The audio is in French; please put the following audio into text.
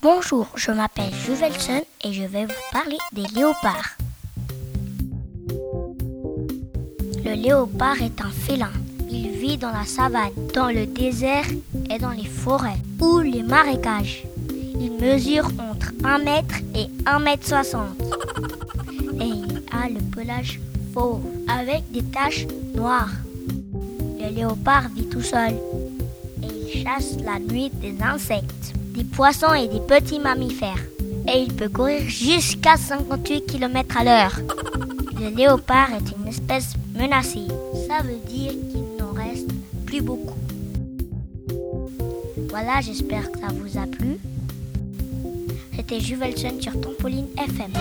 Bonjour, je m'appelle Juvelson et je vais vous parler des léopards. Le léopard est un félin. Il vit dans la savane, dans le désert et dans les forêts ou les marécages. Il mesure entre 1 mètre et 1 mètre 60. Et il a le pelage fauve avec des taches noires. Le léopard vit tout seul et il chasse la nuit des insectes, des poissons et des petits mammifères. Et il peut courir jusqu'à 58 km à l'heure. Le léopard est une espèce menacée. Ça veut dire qu'il n'en reste plus beaucoup. Voilà, j'espère que ça vous a plu. C'était Juvelson sur Trampoline FM.